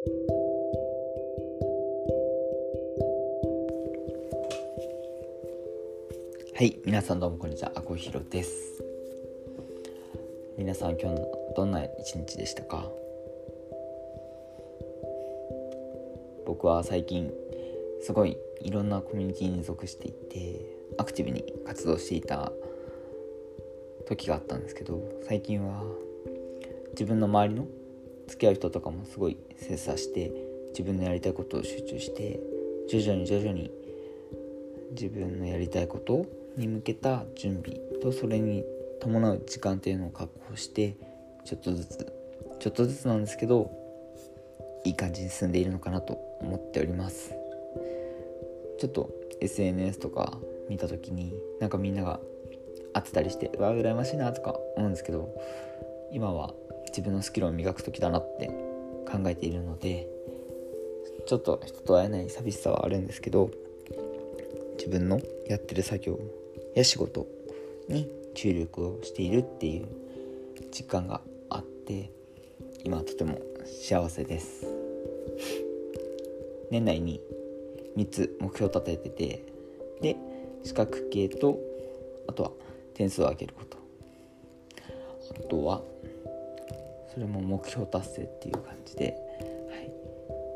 はい皆さんどうもこんにちは。あこひろです。皆さん今日のどんな一日でしたか？僕は最近すごいいろんなコミュニティに属していてアクティブに活動していた時があったんですけど最近は自分の周りの付き合う人とかもすごい精査して自分のやりたいことを集中して徐々に徐々に自分のやりたいことに向けた準備とそれに伴う時間っていうのを確保してちょっとずつちょっとずつなんですけどいい感じに進んでいるのかなと思っております。ちょっと SNS とか見た時になんかみんなが会ってたりしてうわ羨ましいなとか思うんですけど今は自分のスキルを磨く時だなって考えているのでちょっと人と会えない寂しさはあるんですけど自分のやってる作業や仕事に注力をしているっていう実感があって今とても幸せです。年内に3つ目標を立てててで資格系とあとは点数を上げること。あとはそれも目標達成っていう感じで、はい、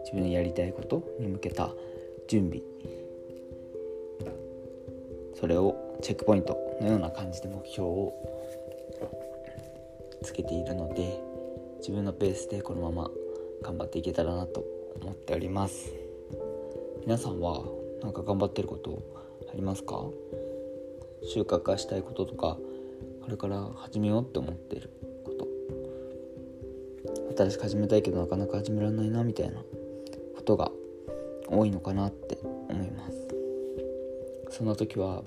自分のやりたいことに向けた準備。それをチェックポイント。のような感じで目標をつけているので自分のペースでこのまま頑張っていけたらなと思っております。皆さんは何か頑張ってることありますか？収穫化したいこととかこれから始めようって思ってる新しく始めたいけどなかなか始められないなみたいなことが多いのかなって思います。そんな時は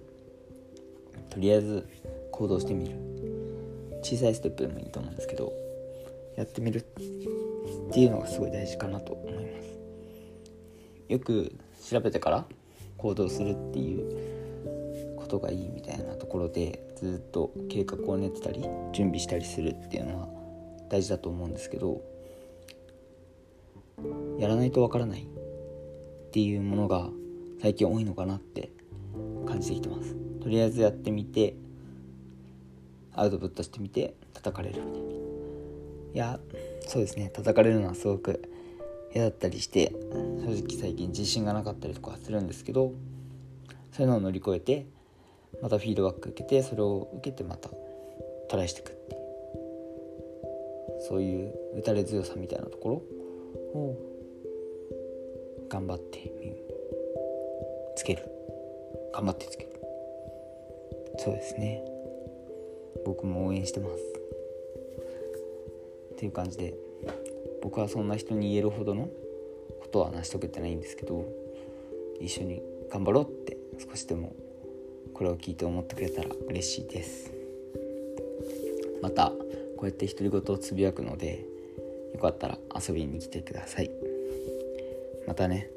とりあえず行動してみる。小さいステップでもいいと思うんですけどやってみるっていうのがすごい大事かなと思います。よく調べてから行動するっていうことがいいみたいなところでずっと計画を練ってたり準備したりするっていうのは大事だと思うんですけどやらないとわからないっていうものが最近多いのかなって感じてきてます。とりあえずやってみてアウトプットしてみて叩かれるみたいな。いやそうですね。叩かれるのはすごく嫌だったりして正直最近自信がなかったりとかするんですけどそういうのを乗り越えてまたフィードバック受けてそれを受けてまたトライしていくってそういう打たれ強さみたいなところを頑張ってつける。頑張ってつける。そうですね。僕も応援してます。っていう感じで僕はそんな人に言えるほどのことは成し遂げてないんですけど一緒に頑張ろうって少しでもこれを聞いて思ってくれたら嬉しいです。またこうやって独り言をつぶやくのでよかったら遊びに来てください。またね。